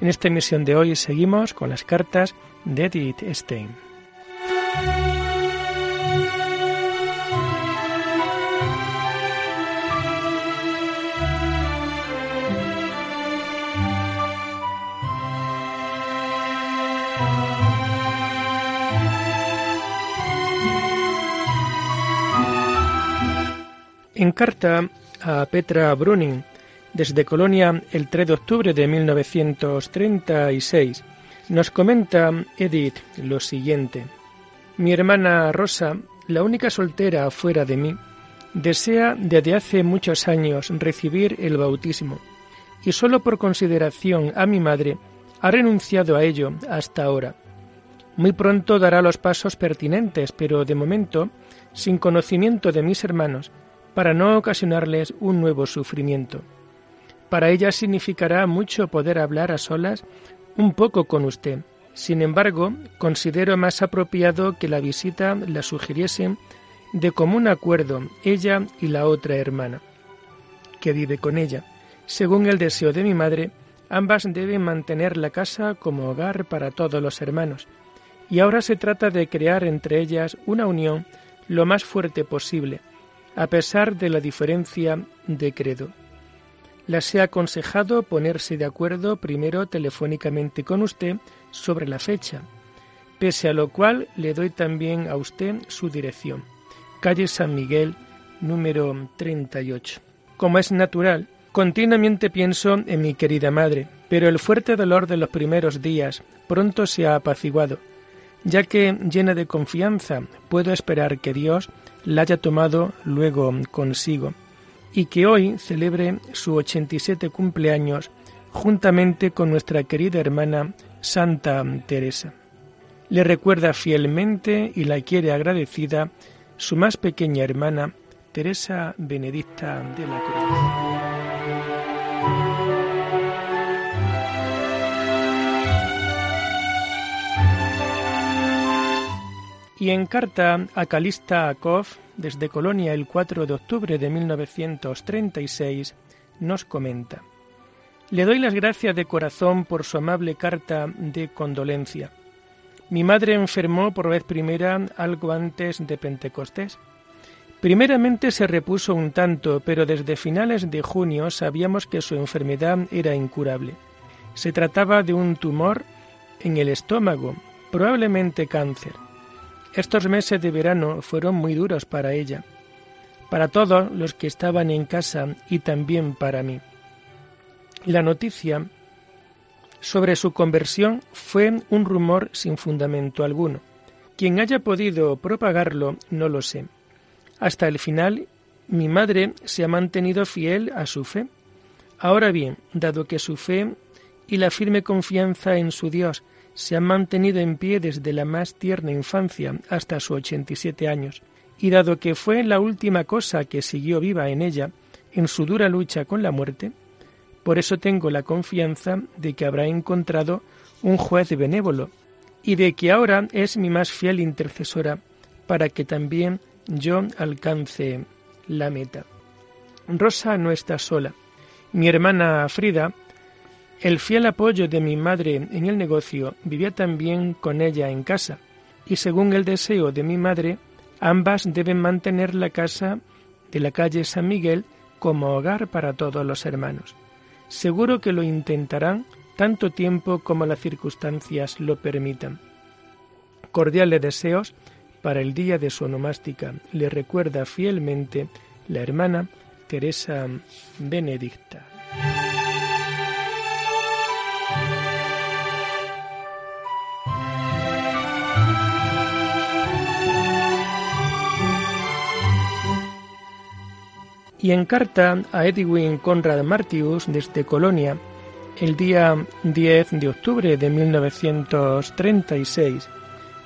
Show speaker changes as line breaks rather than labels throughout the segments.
En esta emisión de hoy seguimos con las cartas de Edith Stein. En carta a Petra Bruning, desde Colonia el 3 de octubre de 1936, nos comenta Edith lo siguiente. Mi hermana Rosa, la única soltera fuera de mí, desea desde hace muchos años recibir el bautismo y solo por consideración a mi madre ha renunciado a ello hasta ahora. Muy pronto dará los pasos pertinentes, pero de momento, sin conocimiento de mis hermanos, para no ocasionarles un nuevo sufrimiento. Para ella significará mucho poder hablar a solas un poco con usted. Sin embargo, considero más apropiado que la visita la sugiriese de común acuerdo ella y la otra hermana, que vive con ella. Según el deseo de mi madre, ambas deben mantener la casa como hogar para todos los hermanos, y ahora se trata de crear entre ellas una unión lo más fuerte posible, a pesar de la diferencia de credo. Las he aconsejado ponerse de acuerdo primero telefónicamente con usted sobre la fecha, pese a lo cual le doy también a usted su dirección. Calle San Miguel, número 38. Como es natural, continuamente pienso en mi querida madre, pero el fuerte dolor de los primeros días pronto se ha apaciguado, ya que, llena de confianza, puedo esperar que Dios la haya tomado luego consigo, y que hoy celebre su 87 cumpleaños juntamente con nuestra querida hermana Santa Teresa. Le recuerda fielmente y la quiere agradecida su más pequeña hermana, Teresa Benedicta de la Cruz. Y en carta a Calista Akov, desde Colonia el 4 de octubre de 1936, nos comenta. Le doy las gracias de corazón por su amable carta de condolencia. Mi madre enfermó por vez primera algo antes de Pentecostés. Primeramente se repuso un tanto, pero desde finales de junio sabíamos que su enfermedad era incurable. Se trataba de un tumor en el estómago, probablemente cáncer. Estos meses de verano fueron muy duros para ella, para todos los que estaban en casa y también para mí. La noticia sobre su conversión fue un rumor sin fundamento alguno. Quien haya podido propagarlo no lo sé. Hasta el final, mi madre se ha mantenido fiel a su fe. Ahora bien, dado que su fe y la firme confianza en su Dios se han mantenido en pie desde la más tierna infancia hasta sus 87 años, y dado que fue la última cosa que siguió viva en ella en su dura lucha con la muerte, por eso tengo la confianza de que habrá encontrado un juez benévolo y de que ahora es mi más fiel intercesora para que también yo alcance la meta. Rosa no está sola. Mi hermana Frida el fiel apoyo de mi madre en el negocio vivía también con ella en casa, y según el deseo de mi madre, ambas deben mantener la casa de la calle San Miguel como hogar para todos los hermanos. Seguro que lo intentarán tanto tiempo como las circunstancias lo permitan. Cordiales deseos para el día de su onomástica. Le recuerda fielmente la hermana Teresa Benedicta. Y en carta a Edwin Conrad Martius desde Colonia, el día 10 de octubre de 1936,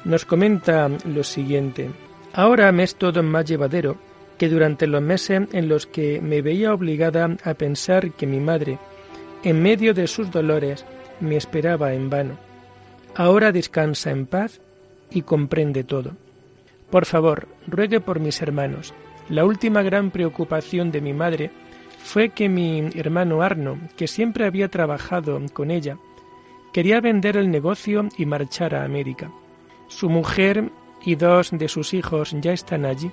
nos comenta lo siguiente. Ahora me es todo más llevadero que durante los meses en los que me veía obligada a pensar que mi madre, en medio de sus dolores, me esperaba en vano. Ahora descansa en paz y comprende todo. Por favor, ruegue por mis hermanos. La última gran preocupación de mi madre fue que mi hermano Arno, que siempre había trabajado con ella, quería vender el negocio y marchar a América. Su mujer y dos de sus hijos ya están allí,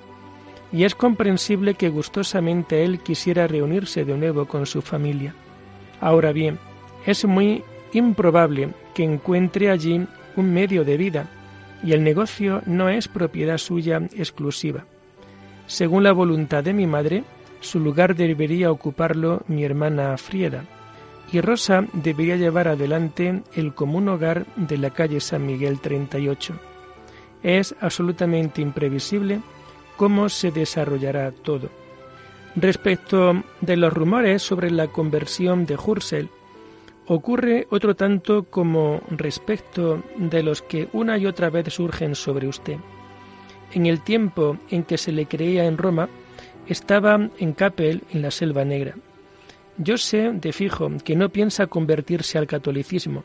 y es comprensible que gustosamente él quisiera reunirse de nuevo con su familia. Ahora bien, es muy improbable que encuentre allí un medio de vida, y el negocio no es propiedad suya exclusiva. Según la voluntad de mi madre, su lugar debería ocuparlo mi hermana Frieda, y Rosa debería llevar adelante el común hogar de la calle San Miguel 38. Es absolutamente imprevisible cómo se desarrollará todo. Respecto de los rumores sobre la conversión de Hursel, ocurre otro tanto como respecto de los que una y otra vez surgen sobre usted. En el tiempo en que se le creía en Roma, estaba en Capel, en la Selva Negra. Yo sé de fijo que no piensa convertirse al catolicismo,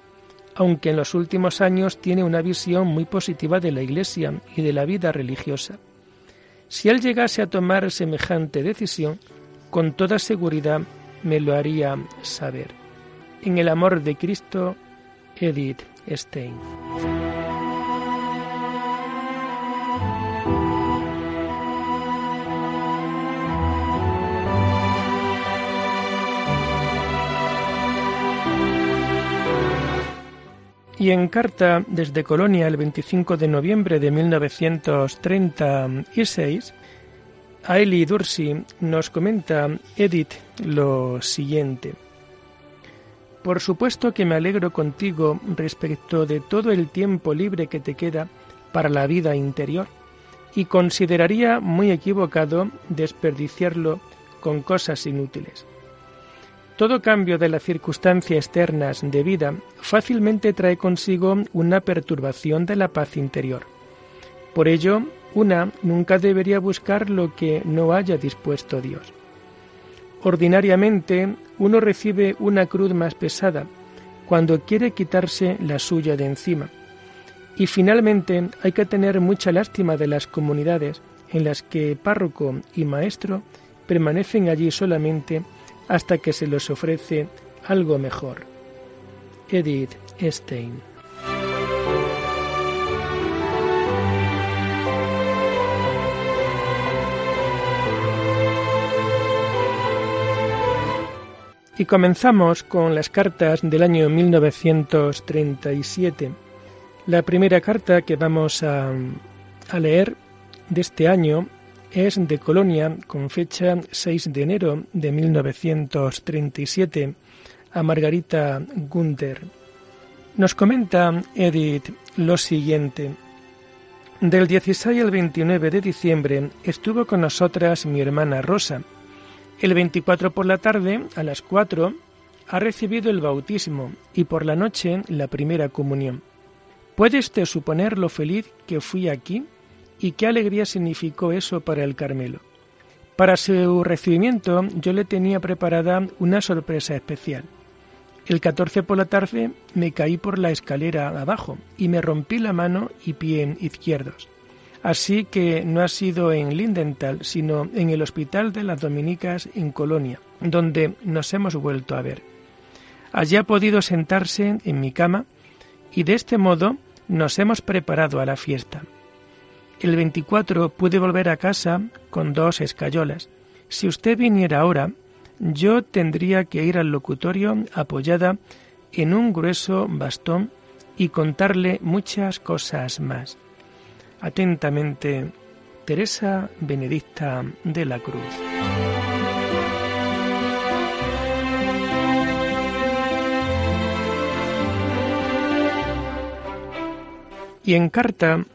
aunque en los últimos años tiene una visión muy positiva de la Iglesia y de la vida religiosa. Si él llegase a tomar semejante decisión, con toda seguridad me lo haría saber. En el amor de Cristo, Edith Stein. Y en carta desde Colonia el 25 de noviembre de 1936, Aili Dursi nos comenta Edith lo siguiente. Por supuesto que me alegro contigo respecto de todo el tiempo libre que te queda para la vida interior y consideraría muy equivocado desperdiciarlo con cosas inútiles. Todo cambio de las circunstancias externas de vida fácilmente trae consigo una perturbación de la paz interior. Por ello, una nunca debería buscar lo que no haya dispuesto Dios. Ordinariamente, uno recibe una cruz más pesada cuando quiere quitarse la suya de encima. Y finalmente hay que tener mucha lástima de las comunidades en las que párroco y maestro permanecen allí solamente hasta que se les ofrece algo mejor. Edith Stein. Y comenzamos con las cartas del año 1937. La primera carta que vamos a, a leer de este año es de Colonia con fecha 6 de enero de 1937 a Margarita Gunther. Nos comenta Edith lo siguiente. Del 16 al 29 de diciembre estuvo con nosotras mi hermana Rosa. El 24 por la tarde, a las 4, ha recibido el bautismo y por la noche la primera comunión. ¿Puede usted suponer lo feliz que fui aquí? Y qué alegría significó eso para el Carmelo. Para su recibimiento yo le tenía preparada una sorpresa especial. El 14 por la tarde me caí por la escalera abajo y me rompí la mano y pie izquierdos. Así que no ha sido en Lindenthal, sino en el Hospital de las Dominicas en Colonia, donde nos hemos vuelto a ver. Allí ha podido sentarse en mi cama y de este modo nos hemos preparado a la fiesta. El 24 pude volver a casa con dos escayolas. Si usted viniera ahora, yo tendría que ir al locutorio apoyada en un grueso bastón y contarle muchas cosas más. Atentamente, Teresa Benedicta de la Cruz. Y en carta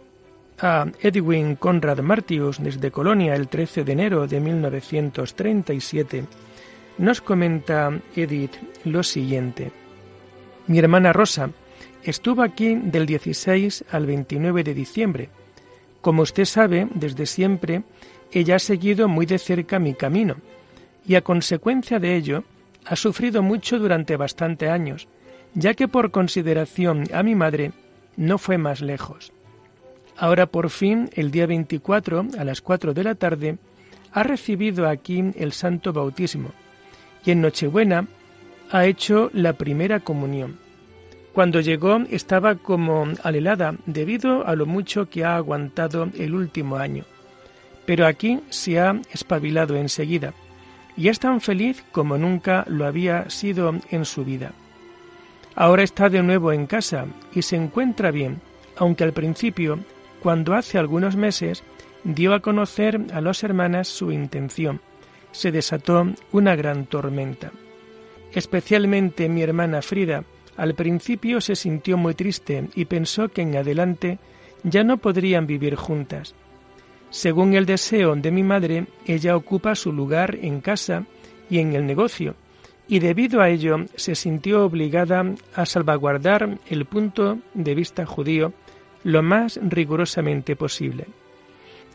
a Edwin Conrad Martius desde Colonia el 13 de enero de 1937, nos comenta Edith lo siguiente. Mi hermana Rosa estuvo aquí del 16 al 29 de diciembre. Como usted sabe, desde siempre ella ha seguido muy de cerca mi camino y a consecuencia de ello ha sufrido mucho durante bastante años, ya que por consideración a mi madre no fue más lejos. Ahora por fin, el día 24, a las 4 de la tarde, ha recibido aquí el santo bautismo y en Nochebuena ha hecho la primera comunión. Cuando llegó estaba como alelada debido a lo mucho que ha aguantado el último año, pero aquí se ha espabilado enseguida y es tan feliz como nunca lo había sido en su vida. Ahora está de nuevo en casa y se encuentra bien, aunque al principio, cuando hace algunos meses dio a conocer a las hermanas su intención, se desató una gran tormenta. Especialmente mi hermana Frida, al principio se sintió muy triste y pensó que en adelante ya no podrían vivir juntas. Según el deseo de mi madre, ella ocupa su lugar en casa y en el negocio, y debido a ello se sintió obligada a salvaguardar el punto de vista judío lo más rigurosamente posible.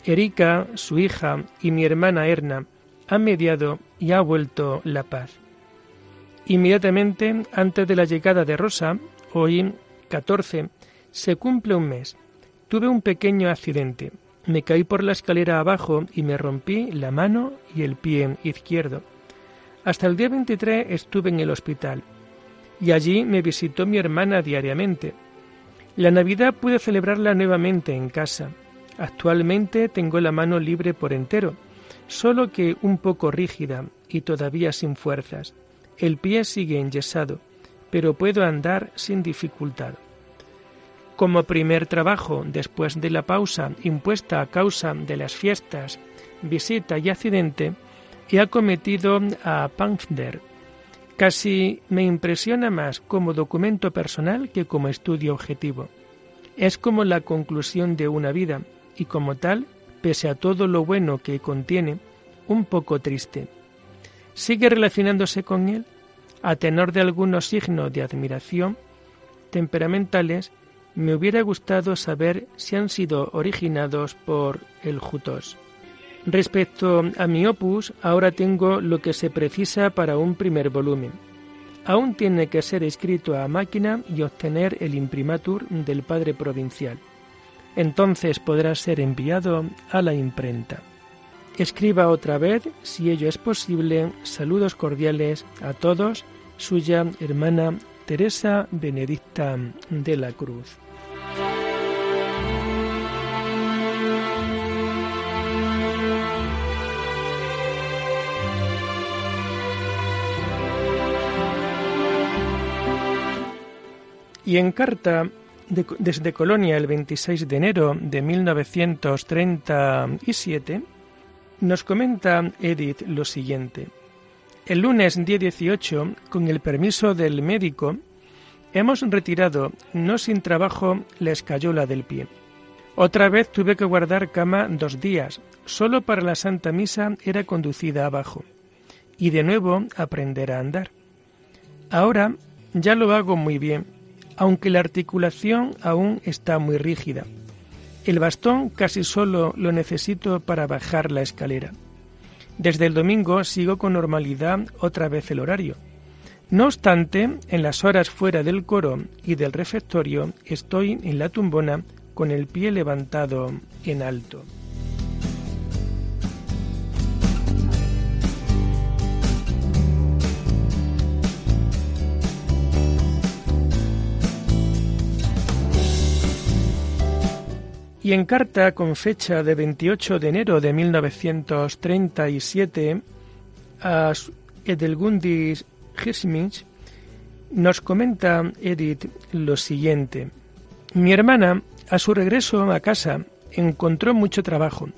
Erika, su hija, y mi hermana Erna han mediado y ha vuelto la paz. Inmediatamente antes de la llegada de Rosa, hoy 14, se cumple un mes. Tuve un pequeño accidente. Me caí por la escalera abajo y me rompí la mano y el pie izquierdo. Hasta el día 23 estuve en el hospital y allí me visitó mi hermana diariamente. La Navidad pude celebrarla nuevamente en casa. Actualmente tengo la mano libre por entero, solo que un poco rígida y todavía sin fuerzas. El pie sigue enyesado, pero puedo andar sin dificultad. Como primer trabajo, después de la pausa impuesta a causa de las fiestas, visita y accidente, he acometido a Panther. Casi me impresiona más como documento personal que como estudio objetivo. Es como la conclusión de una vida y como tal, pese a todo lo bueno que contiene, un poco triste. ¿Sigue relacionándose con él? A tenor de algunos signos de admiración temperamentales, me hubiera gustado saber si han sido originados por el Jutos. Respecto a mi opus, ahora tengo lo que se precisa para un primer volumen. Aún tiene que ser escrito a máquina y obtener el imprimatur del padre provincial. Entonces podrá ser enviado a la imprenta. Escriba otra vez, si ello es posible, saludos cordiales a todos, suya hermana Teresa Benedicta de la Cruz. Y en carta desde Colonia el 26 de enero de 1937, nos comenta Edith lo siguiente. El lunes día 18, con el permiso del médico, hemos retirado, no sin trabajo, la escayola del pie. Otra vez tuve que guardar cama dos días, solo para la Santa Misa era conducida abajo, y de nuevo aprender a andar. Ahora ya lo hago muy bien, aunque la articulación aún está muy rígida. El bastón casi solo lo necesito para bajar la escalera. Desde el domingo sigo con normalidad otra vez el horario. No obstante, en las horas fuera del coro y del refectorio estoy en la tumbona con el pie levantado en alto. Y en carta con fecha de 28 de enero de 1937 a Edelgundis Hirschmich nos comenta Edith lo siguiente. Mi hermana, a su regreso a casa, encontró mucho trabajo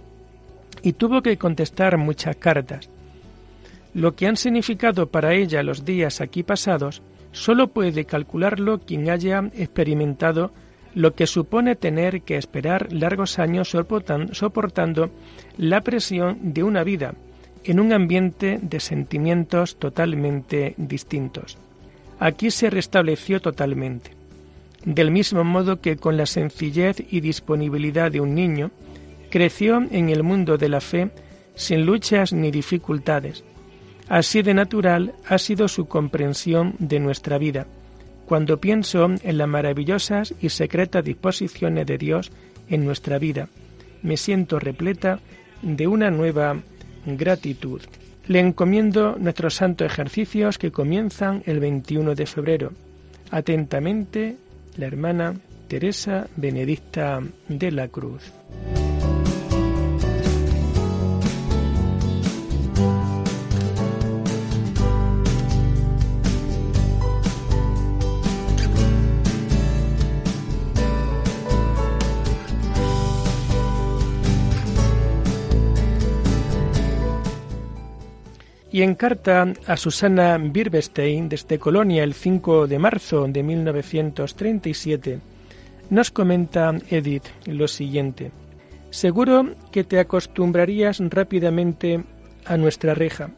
y tuvo que contestar muchas cartas. Lo que han significado para ella los días aquí pasados solo puede calcularlo quien haya experimentado lo que supone tener que esperar largos años soportando la presión de una vida en un ambiente de sentimientos totalmente distintos. aquí se restableció totalmente. Del mismo modo que con la sencillez y disponibilidad de un niño, creció en el mundo de la fe sin luchas ni dificultades. Así de natural ha sido su comprensión de nuestra vida, cuando pienso en las maravillosas y secretas disposiciones de Dios en nuestra vida. Me siento repleta de una nueva gratitud. Le encomiendo nuestros santos ejercicios que comienzan el 21 de febrero. Atentamente, la hermana Teresa Benedicta de la Cruz. Y en carta a Susana Birbestein desde Colonia el 5 de marzo de 1937, nos comenta Edith lo siguiente. Seguro que te acostumbrarías rápidamente a nuestra reja.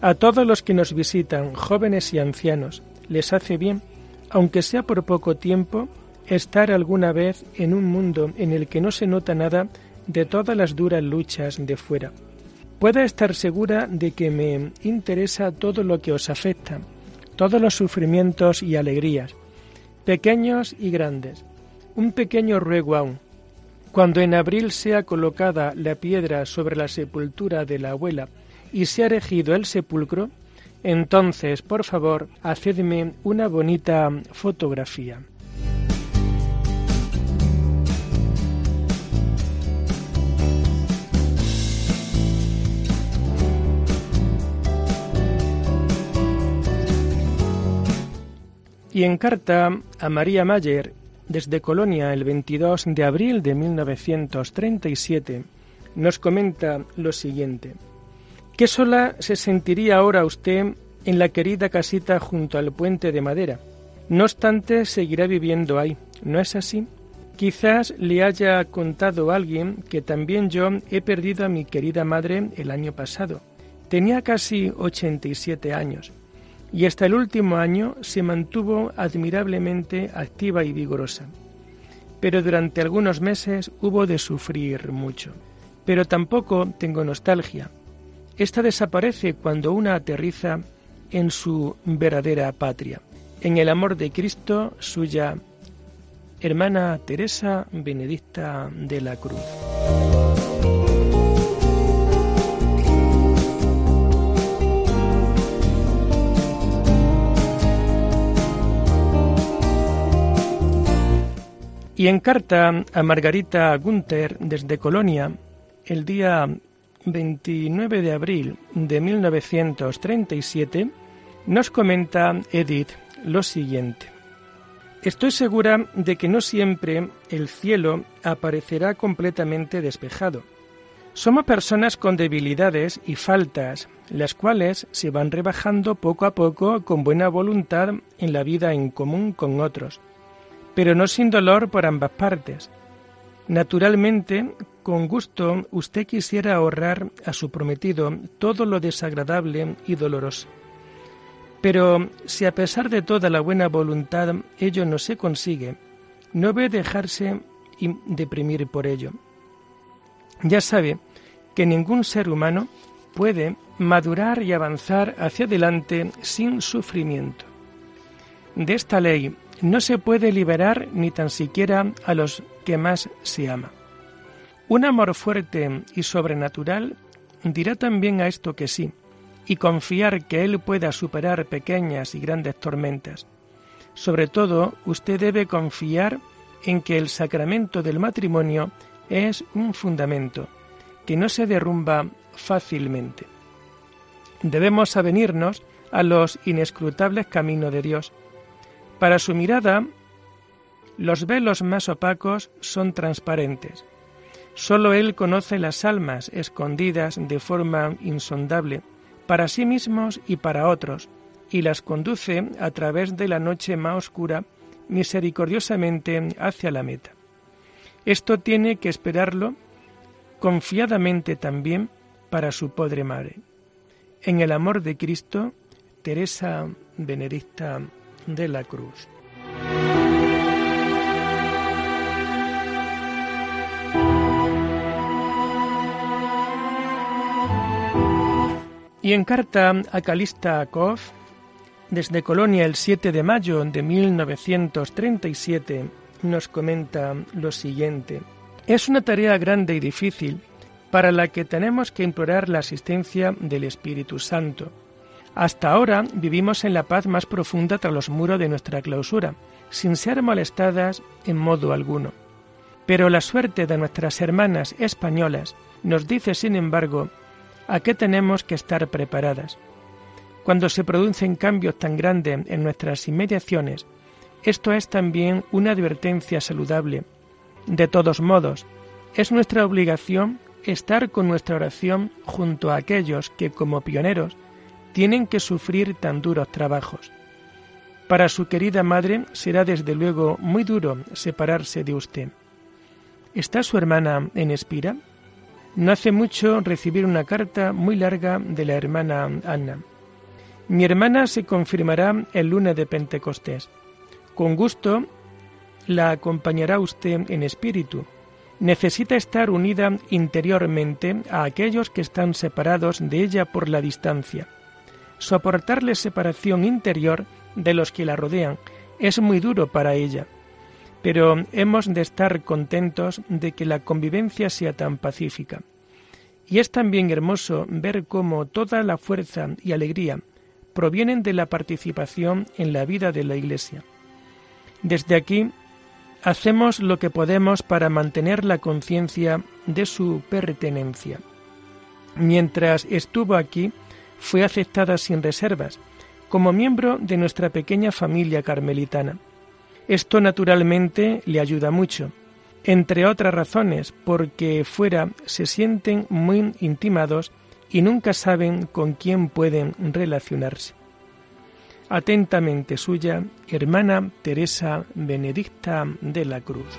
A todos los que nos visitan, jóvenes y ancianos, les hace bien, aunque sea por poco tiempo, estar alguna vez en un mundo en el que no se nota nada de todas las duras luchas de fuera pueda estar segura de que me interesa todo lo que os afecta, todos los sufrimientos y alegrías, pequeños y grandes. Un pequeño ruego aún. Cuando en abril sea colocada la piedra sobre la sepultura de la abuela y se ha erigido el sepulcro, entonces, por favor, hacedme una bonita fotografía. Y en carta a María Mayer, desde Colonia el 22 de abril de 1937, nos comenta lo siguiente. ¿Qué sola se sentiría ahora usted en la querida casita junto al puente de madera? No obstante, seguirá viviendo ahí, ¿no es así? Quizás le haya contado alguien que también yo he perdido a mi querida madre el año pasado. Tenía casi 87 años y hasta el último año se mantuvo admirablemente activa y vigorosa. Pero durante algunos meses hubo de sufrir mucho. Pero tampoco tengo nostalgia. Esta desaparece cuando una aterriza en su verdadera patria, en el amor de Cristo, suya hermana Teresa Benedicta de la Cruz. Y en carta a Margarita Gunther desde Colonia, el día 29 de abril de 1937, nos comenta Edith lo siguiente. Estoy segura de que no siempre el cielo aparecerá completamente despejado. Somos personas con debilidades y faltas, las cuales se van rebajando poco a poco con buena voluntad en la vida en común con otros pero no sin dolor por ambas partes. Naturalmente, con gusto, usted quisiera ahorrar a su prometido todo lo desagradable y doloroso. Pero si a pesar de toda la buena voluntad ello no se consigue, no debe dejarse deprimir por ello. Ya sabe que ningún ser humano puede madurar y avanzar hacia adelante sin sufrimiento. De esta ley no se puede liberar ni tan siquiera a los que más se ama. Un amor fuerte y sobrenatural dirá también a esto que sí, y confiar que Él pueda superar pequeñas y grandes tormentas. Sobre todo, usted debe confiar en que el sacramento del matrimonio es un fundamento que no se derrumba fácilmente. Debemos avenirnos a los inescrutables caminos de Dios, para su mirada, los velos más opacos son transparentes. Solo Él conoce las almas escondidas de forma insondable, para sí mismos y para otros, y las conduce a través de la noche más oscura misericordiosamente hacia la meta. Esto tiene que esperarlo confiadamente también para su Padre Madre. En el amor de Cristo, Teresa Benedicta de la cruz. Y en carta a Calista Akov, desde Colonia el 7 de mayo de 1937, nos comenta lo siguiente. Es una tarea grande y difícil para la que tenemos que implorar la asistencia del Espíritu Santo. Hasta ahora vivimos en la paz más profunda tras los muros de nuestra clausura, sin ser molestadas en modo alguno. Pero la suerte de nuestras hermanas españolas nos dice, sin embargo, a qué tenemos que estar preparadas. Cuando se producen cambios tan grandes en nuestras inmediaciones, esto es también una advertencia saludable. De todos modos, es nuestra obligación estar con nuestra oración junto a aquellos que, como pioneros, tienen que sufrir tan duros trabajos. Para su querida madre será desde luego muy duro separarse de usted. ¿Está su hermana en espira? No hace mucho recibí una carta muy larga de la hermana Anna. Mi hermana se confirmará el lunes de Pentecostés. Con gusto la acompañará usted en espíritu. Necesita estar unida interiormente a aquellos que están separados de ella por la distancia. Soportarle separación interior de los que la rodean es muy duro para ella pero hemos de estar contentos de que la convivencia sea tan pacífica. Y es también hermoso ver cómo toda la fuerza y alegría provienen de la participación en la vida de la Iglesia. Desde aquí hacemos lo que podemos para mantener la conciencia de su pertenencia. Mientras estuvo aquí, fue aceptada sin reservas, como miembro de nuestra pequeña familia carmelitana. Esto naturalmente le ayuda mucho, entre otras razones porque fuera se sienten muy intimados y nunca saben con quién pueden relacionarse. Atentamente suya, hermana Teresa Benedicta de la Cruz.